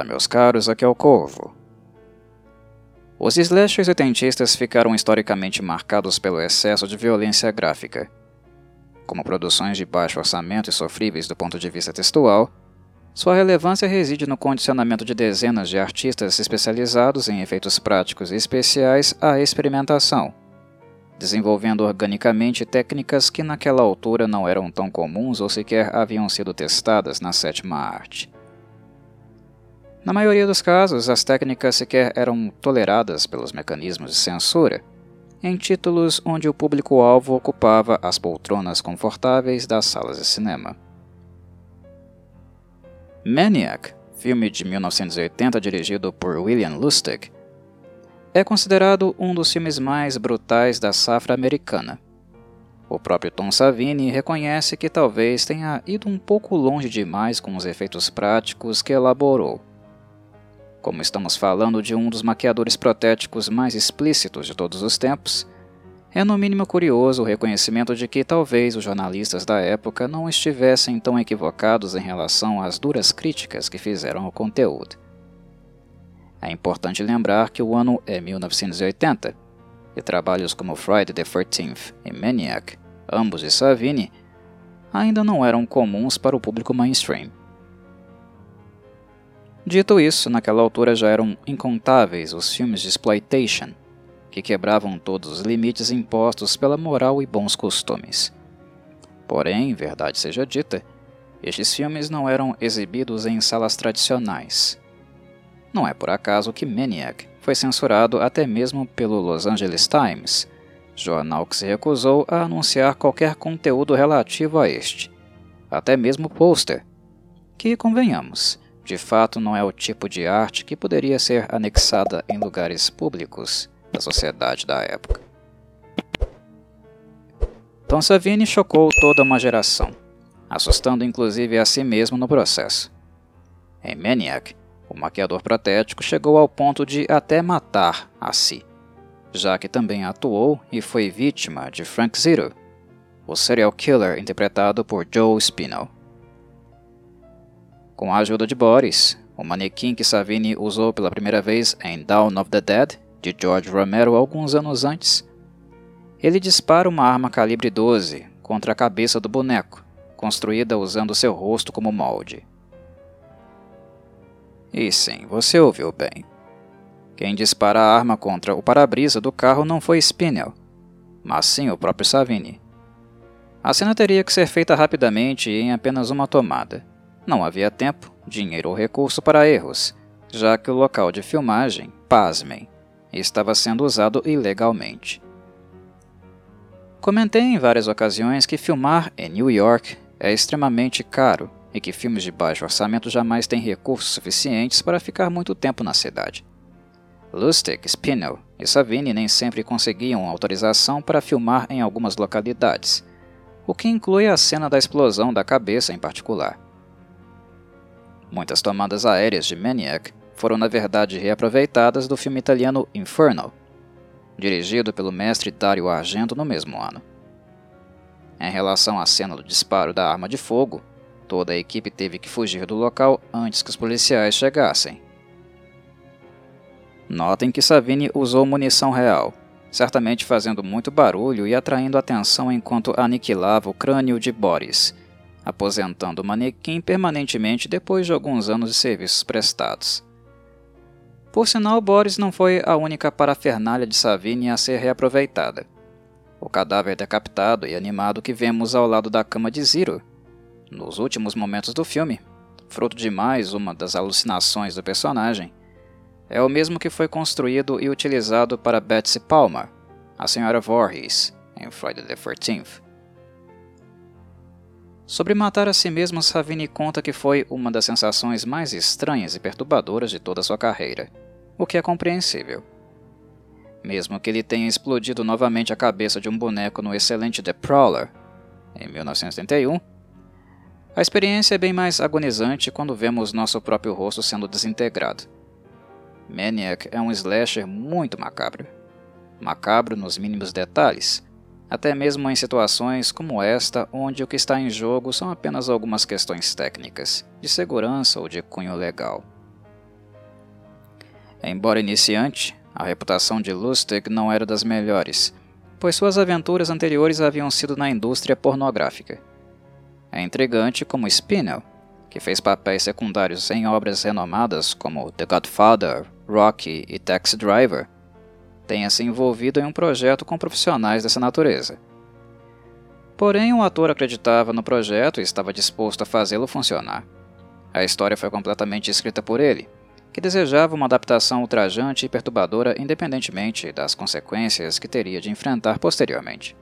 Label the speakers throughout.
Speaker 1: Fala, meus caros, aqui é o Corvo. Os slashers oitentistas ficaram historicamente marcados pelo excesso de violência gráfica. Como produções de baixo orçamento e sofríveis do ponto de vista textual, sua relevância reside no condicionamento de dezenas de artistas especializados em efeitos práticos e especiais à experimentação, desenvolvendo organicamente técnicas que naquela altura não eram tão comuns ou sequer haviam sido testadas na sétima arte. Na maioria dos casos, as técnicas sequer eram toleradas pelos mecanismos de censura, em títulos onde o público-alvo ocupava as poltronas confortáveis das salas de cinema. Maniac, filme de 1980 dirigido por William Lustig, é considerado um dos filmes mais brutais da safra americana. O próprio Tom Savini reconhece que talvez tenha ido um pouco longe demais com os efeitos práticos que elaborou como estamos falando de um dos maquiadores protéticos mais explícitos de todos os tempos, é no mínimo curioso o reconhecimento de que talvez os jornalistas da época não estivessem tão equivocados em relação às duras críticas que fizeram ao conteúdo. É importante lembrar que o ano é 1980 e trabalhos como Friday the 13th e Maniac, ambos de Savini, ainda não eram comuns para o público mainstream. Dito isso, naquela altura já eram incontáveis os filmes de exploitation, que quebravam todos os limites impostos pela moral e bons costumes. Porém, verdade seja dita, estes filmes não eram exibidos em salas tradicionais. Não é por acaso que Maniac foi censurado até mesmo pelo Los Angeles Times, jornal que se recusou a anunciar qualquer conteúdo relativo a este, até mesmo pôster, que, convenhamos, de fato não é o tipo de arte que poderia ser anexada em lugares públicos da sociedade da época. Tom Savini chocou toda uma geração, assustando inclusive a si mesmo no processo. Em Maniac, o maquiador protético chegou ao ponto de até matar a si, já que também atuou e foi vítima de Frank Zero, o serial killer interpretado por Joe Spinell. Com a ajuda de Boris, o manequim que Savini usou pela primeira vez em Dawn of the Dead, de George Romero alguns anos antes, ele dispara uma arma calibre 12 contra a cabeça do boneco, construída usando seu rosto como molde. E sim, você ouviu bem. Quem dispara a arma contra o para-brisa do carro não foi Spinell, mas sim o próprio Savini. A cena teria que ser feita rapidamente e em apenas uma tomada. Não havia tempo, dinheiro ou recurso para erros, já que o local de filmagem, pasmem, estava sendo usado ilegalmente. Comentei em várias ocasiões que filmar em New York é extremamente caro e que filmes de baixo orçamento jamais têm recursos suficientes para ficar muito tempo na cidade. Lustig, Spinell e Savini nem sempre conseguiam autorização para filmar em algumas localidades, o que inclui a cena da explosão da cabeça em particular. Muitas tomadas aéreas de Maniac foram na verdade reaproveitadas do filme italiano Inferno, dirigido pelo mestre Dario Argento no mesmo ano. Em relação à cena do disparo da arma de fogo, toda a equipe teve que fugir do local antes que os policiais chegassem. Notem que Savini usou munição real, certamente fazendo muito barulho e atraindo atenção enquanto aniquilava o crânio de Boris, aposentando o manequim permanentemente depois de alguns anos de serviços prestados. Por sinal, Boris não foi a única parafernália de Savini a ser reaproveitada. O cadáver decapitado e animado que vemos ao lado da cama de Zero, nos últimos momentos do filme, fruto de mais uma das alucinações do personagem, é o mesmo que foi construído e utilizado para Betsy Palmer, a Sra. Voorhees, em Friday the 13th. Sobre matar a si mesmo, Savini conta que foi uma das sensações mais estranhas e perturbadoras de toda sua carreira, o que é compreensível. Mesmo que ele tenha explodido novamente a cabeça de um boneco no excelente The Prowler, em 1971, a experiência é bem mais agonizante quando vemos nosso próprio rosto sendo desintegrado. Maniac é um slasher muito macabro. Macabro nos mínimos detalhes, até mesmo em situações como esta, onde o que está em jogo são apenas algumas questões técnicas, de segurança ou de cunho legal. Embora iniciante, a reputação de Lustig não era das melhores, pois suas aventuras anteriores haviam sido na indústria pornográfica. É intrigante como Spinell, que fez papéis secundários em obras renomadas como The Godfather, Rocky e Taxi Driver, tenha se envolvido em um projeto com profissionais dessa natureza. Porém, o ator acreditava no projeto e estava disposto a fazê-lo funcionar. A história foi completamente escrita por ele, que desejava uma adaptação ultrajante e perturbadora independentemente das consequências que teria de enfrentar posteriormente.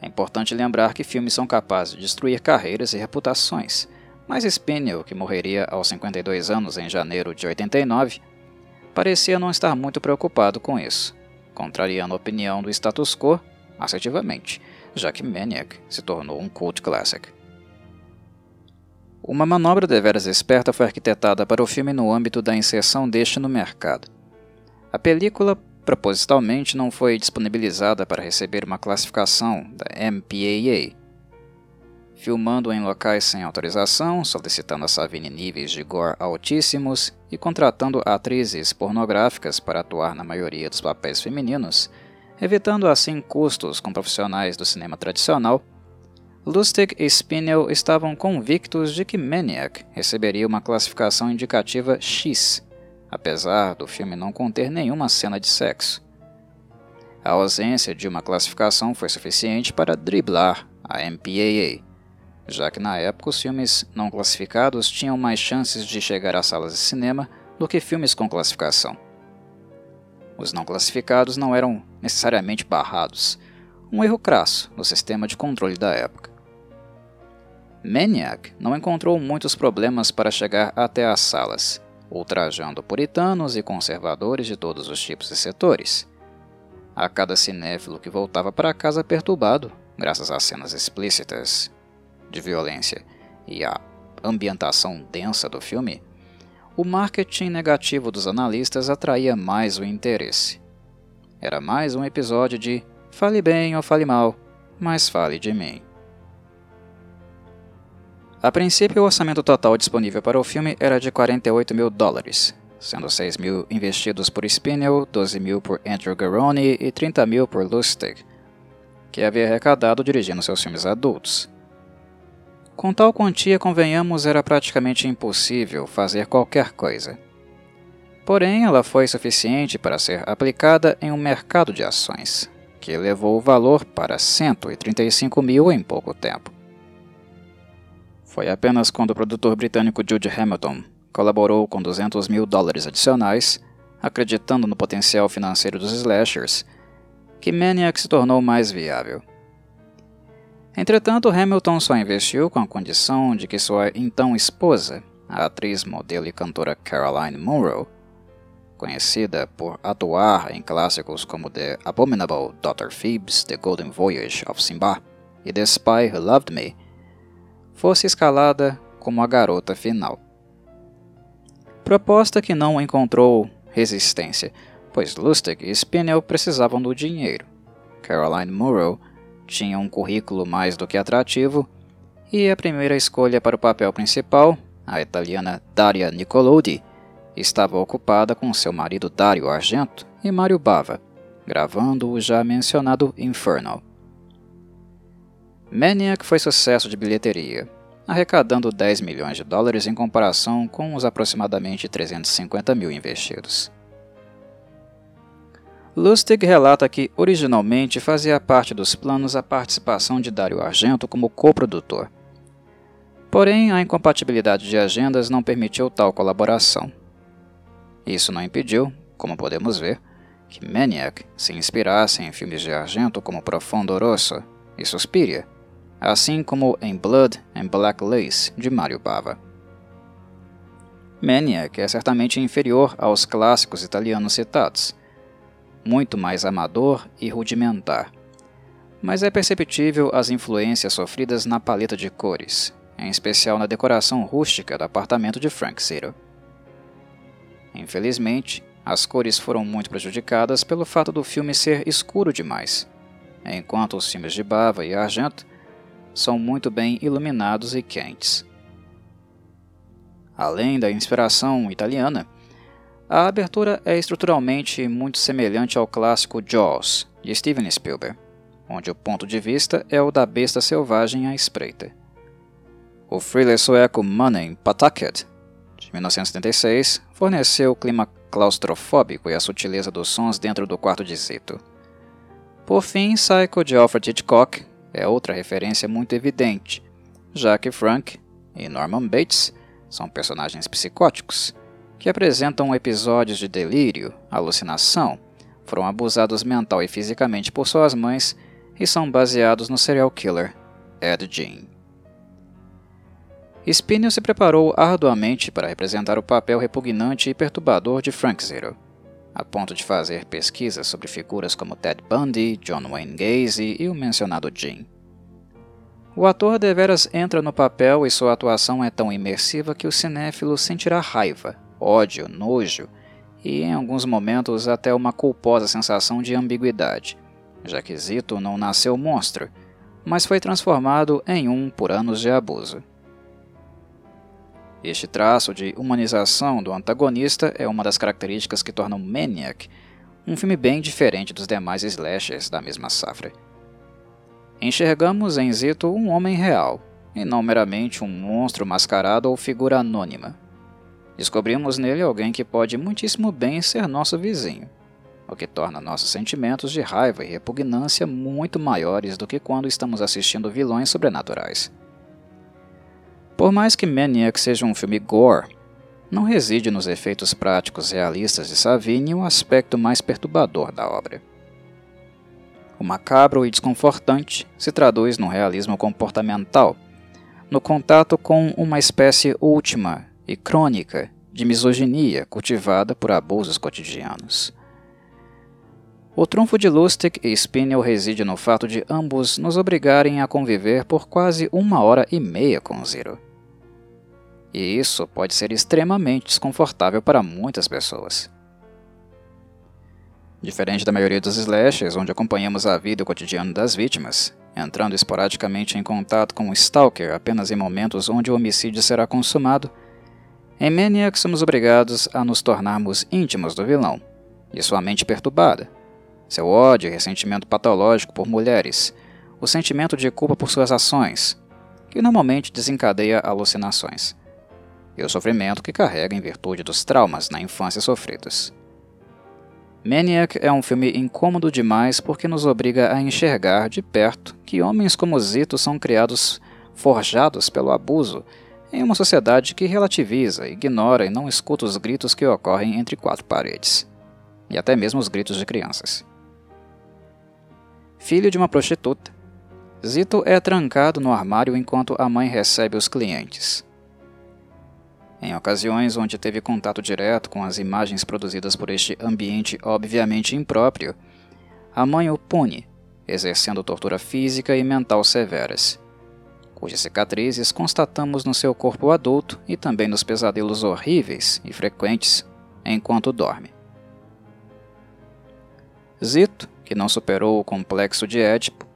Speaker 1: É importante lembrar que filmes são capazes de destruir carreiras e reputações, mas Spinell, que morreria aos 52 anos em janeiro de 89, parecia não estar muito preocupado com isso, contrariando a opinião do status quo assertivamente, já que Maniac se tornou um cult classic. Uma manobra deveras esperta foi arquitetada para o filme no âmbito da inserção deste no mercado. A película propositalmente não foi disponibilizada para receber uma classificação da MPAA, filmando em locais sem autorização, solicitando a Savini níveis de gore altíssimos e contratando atrizes pornográficas para atuar na maioria dos papéis femininos, evitando assim custos com profissionais do cinema tradicional, Lustig e Spinell estavam convictos de que Maniac receberia uma classificação indicativa X, apesar do filme não conter nenhuma cena de sexo. A ausência de uma classificação foi suficiente para driblar a MPAA, já que na época os filmes não classificados tinham mais chances de chegar às salas de cinema do que filmes com classificação. Os não classificados não eram necessariamente barrados, um erro crasso no sistema de controle da época. Maniac não encontrou muitos problemas para chegar até as salas, ultrajando puritanos e conservadores de todos os tipos e setores. A cada cinéfilo que voltava para casa perturbado, graças às cenas explícitas de violência e a ambientação densa do filme, o marketing negativo dos analistas atraía mais o interesse. Era mais um episódio de fale bem ou fale mal, mas fale de mim. A princípio, o orçamento total disponível para o filme era de 48 mil dólares, sendo 6 mil investidos por Spinell, 12 mil por Andrew Garone e 30 mil por Lustig, que havia arrecadado dirigindo seus filmes adultos. Com tal quantia, convenhamos, era praticamente impossível fazer qualquer coisa. Porém, ela foi suficiente para ser aplicada em um mercado de ações, que elevou o valor para 135 mil em pouco tempo. Foi apenas quando o produtor britânico Jude Hamilton colaborou com 200 mil dólares adicionais, acreditando no potencial financeiro dos slashers, que Maniac se tornou mais viável. Entretanto, Hamilton só investiu com a condição de que sua então esposa, a atriz, modelo e cantora Caroline Munro, conhecida por atuar em clássicos como The Abominable Dr. Phoebs, The Golden Voyage of Simba e The Spy Who Loved Me, fosse escalada como a garota final. Proposta que não encontrou resistência, pois Lustig e Spinell precisavam do dinheiro. Caroline Munro tinha um currículo mais do que atrativo, e a primeira escolha para o papel principal, a italiana Daria Nicolodi, estava ocupada com seu marido Dario Argento e Mario Bava, gravando o já mencionado Infernal. Maniac foi sucesso de bilheteria, arrecadando 10 milhões de dólares em comparação com os aproximadamente 350 mil investidos. Lustig relata que originalmente fazia parte dos planos a participação de Dario Argento como coprodutor. Porém, a incompatibilidade de agendas não permitiu tal colaboração. Isso não impediu, como podemos ver, que Maniac se inspirasse em filmes de Argento como Profondo Rosso e Suspiria, assim como em Blood and Black Lace de Mario Bava. Maniac é certamente inferior aos clássicos italianos citados, muito mais amador e rudimentar. Mas é perceptível as influências sofridas na paleta de cores, em especial na decoração rústica do apartamento de Frank Zero. Infelizmente, as cores foram muito prejudicadas pelo fato do filme ser escuro demais, enquanto os filmes de Bava e Argento são muito bem iluminados e quentes. Além da inspiração italiana, A abertura é estruturalmente muito semelhante ao clássico Jaws, de Steven Spielberg, onde o ponto de vista é o da besta selvagem à espreita. O thriller sueco Money Pataket, de 1976, forneceu o clima claustrofóbico e a sutileza dos sons dentro do quarto de Zito. Por fim, Psycho de Alfred Hitchcock é outra referência muito evidente, já que Frank e Norman Bates são personagens psicóticos que apresentam episódios de delírio, alucinação, foram abusados mental e fisicamente por suas mães e são baseados no serial killer Ed Gein. Spinell se preparou arduamente para representar o papel repugnante e perturbador de Frank Zero, a ponto de fazer pesquisas sobre figuras como Ted Bundy, John Wayne Gacy e o mencionado Jim. O ator deveras entra no papel e sua atuação é tão imersiva que o cinéfilo sentirá raiva, ódio, nojo e, em alguns momentos, até uma culposa sensação de ambiguidade, já que Zito não nasceu monstro, mas foi transformado em um por anos de abuso. Este traço de humanização do antagonista é uma das características que tornam Maniac um filme bem diferente dos demais slashers da mesma safra. Enxergamos em Zito um homem real, e não meramente um monstro mascarado ou figura anônima. Descobrimos nele alguém que pode muitíssimo bem ser nosso vizinho, o que torna nossos sentimentos de raiva e repugnância muito maiores do que quando estamos assistindo vilões sobrenaturais. Por mais que Maniac seja um filme gore, não reside nos efeitos práticos realistas de Savini o aspecto mais perturbador da obra. O macabro e desconfortante se traduz no realismo comportamental, no contato com uma espécie última e crônica de misoginia cultivada por abusos cotidianos. O trunfo de Lustig e Spinel reside no fato de ambos nos obrigarem a conviver por quase uma hora e meia com Zero e isso pode ser extremamente desconfortável para muitas pessoas. Diferente da maioria dos slashers, onde acompanhamos a vida e o cotidiano das vítimas, entrando esporadicamente em contato com o Stalker apenas em momentos onde o homicídio será consumado, em Maniac somos obrigados a nos tornarmos íntimos do vilão, e sua mente perturbada, seu ódio e ressentimento patológico por mulheres, o sentimento de culpa por suas ações, que normalmente desencadeia alucinações. E o sofrimento que carrega em virtude dos traumas na infância sofridos. Maniac é um filme incômodo demais porque nos obriga a enxergar de perto que homens como Zito são criados forjados pelo abuso em uma sociedade que relativiza, ignora e não escuta os gritos que ocorrem entre quatro paredes, e até mesmo os gritos de crianças. Filho de uma prostituta, Zito é trancado no armário enquanto a mãe recebe os clientes. Em ocasiões onde teve contato direto com as imagens produzidas por este ambiente obviamente impróprio, a mãe o pune, exercendo tortura física e mental severas, cujas cicatrizes constatamos no seu corpo adulto e também nos pesadelos horríveis e frequentes enquanto dorme. Zito, que não superou o complexo de Édipo,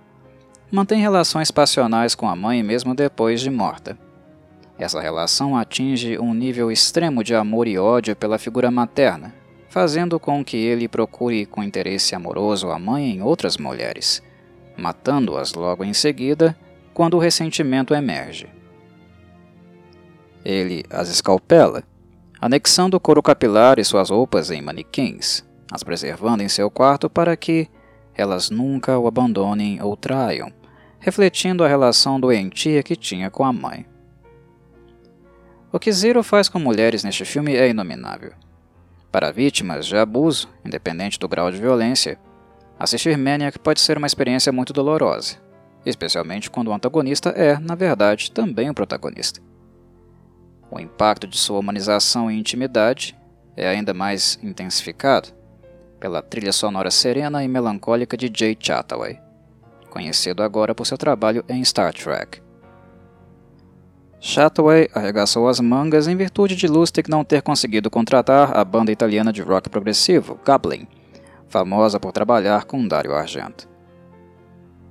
Speaker 1: mantém relações passionais com a mãe mesmo depois de morta. Essa relação atinge um nível extremo de amor e ódio pela figura materna, fazendo com que ele procure com interesse amoroso a mãe em outras mulheres, matando-as logo em seguida quando o ressentimento emerge. Ele as escalpela, anexando o couro capilar e suas roupas em manequins, as preservando em seu quarto para que elas nunca o abandonem ou traiam, refletindo a relação doentia que tinha com a mãe. O que Zero faz com mulheres neste filme é inominável. Para vítimas de abuso, independente do grau de violência, assistir Maniac pode ser uma experiência muito dolorosa, especialmente quando o antagonista é, na verdade, também o protagonista. O impacto de sua humanização e intimidade é ainda mais intensificado pela trilha sonora serena e melancólica de Jay Chataway, conhecido agora por seu trabalho em Star Trek. Chataway arregaçou as mangas em virtude de Lustig não ter conseguido contratar a banda italiana de rock progressivo, Goblin, famosa por trabalhar com Dario Argento.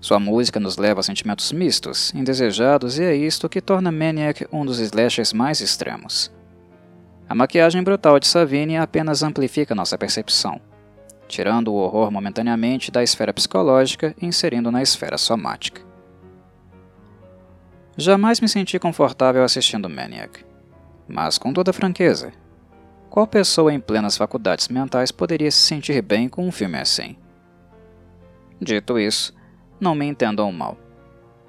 Speaker 1: Sua música nos leva a sentimentos mistos, indesejados, e é isto que torna Maniac um dos slashers mais extremos. A maquiagem brutal de Savini apenas amplifica nossa percepção, tirando o horror momentaneamente da esfera psicológica e inserindo na esfera somática. Jamais me senti confortável assistindo Maniac, mas com toda franqueza, qual pessoa em plenas faculdades mentais poderia se sentir bem com um filme assim? Dito isso, não me entendam mal.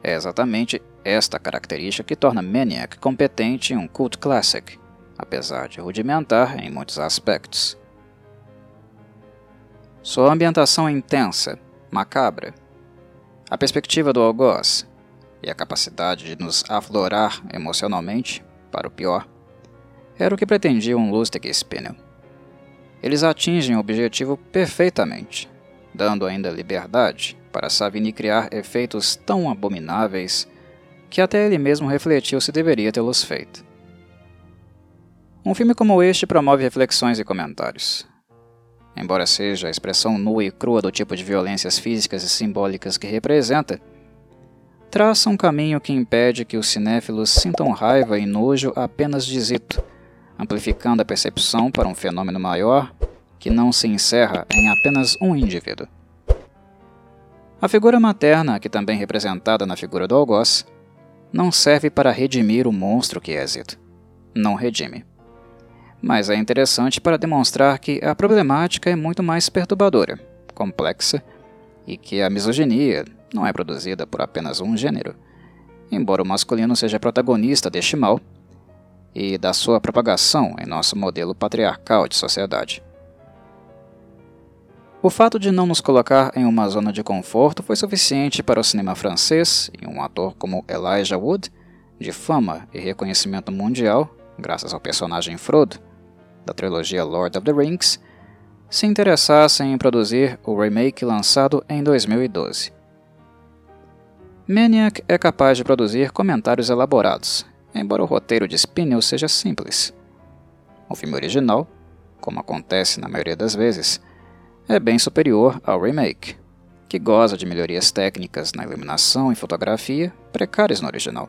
Speaker 1: É exatamente esta característica que torna Maniac competente em um cult classic apesar de rudimentar em muitos aspectos. Sua ambientação é intensa, macabra. A perspectiva do algoz e a capacidade de nos aflorar emocionalmente, para o pior, era o que pretendia um Lustig e Spinel. Eles atingem o objetivo perfeitamente, dando ainda liberdade para Savini criar efeitos tão abomináveis que até ele mesmo refletiu se deveria tê-los feito. Um filme como este promove reflexões e comentários. Embora seja a expressão nua e crua do tipo de violências físicas e simbólicas que representa, traça um caminho que impede que os cinéfilos sintam raiva e nojo apenas de Zito, amplificando a percepção para um fenômeno maior que não se encerra em apenas um indivíduo. A figura materna, que também representada na figura do algoz, não serve para redimir o monstro que é Zito. Não redime mas é interessante para demonstrar que a problemática é muito mais perturbadora, complexa e que a misoginia não é produzida por apenas um gênero, embora o masculino seja protagonista deste mal e da sua propagação em nosso modelo patriarcal de sociedade. O fato de não nos colocar em uma zona de conforto foi suficiente para o cinema francês e um ator como Elijah Wood, de fama e reconhecimento mundial, graças ao personagem Frodo, da trilogia Lord of the Rings, se interessassem em produzir o remake lançado em 2012. Maniac é capaz de produzir comentários elaborados, embora o roteiro de Spinel seja simples. O filme original, como acontece na maioria das vezes, é bem superior ao remake, que goza de melhorias técnicas na iluminação e fotografia precárias no original,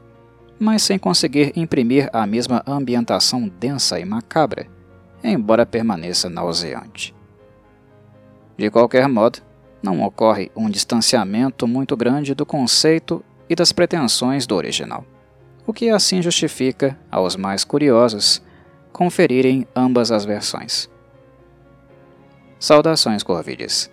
Speaker 1: mas sem conseguir imprimir a mesma ambientação densa e macabra embora permaneça nauseante. De qualquer modo, não ocorre um distanciamento muito grande do conceito e das pretensões do original, o que assim justifica, aos mais curiosos, conferirem ambas as versões. Saudações Corvides.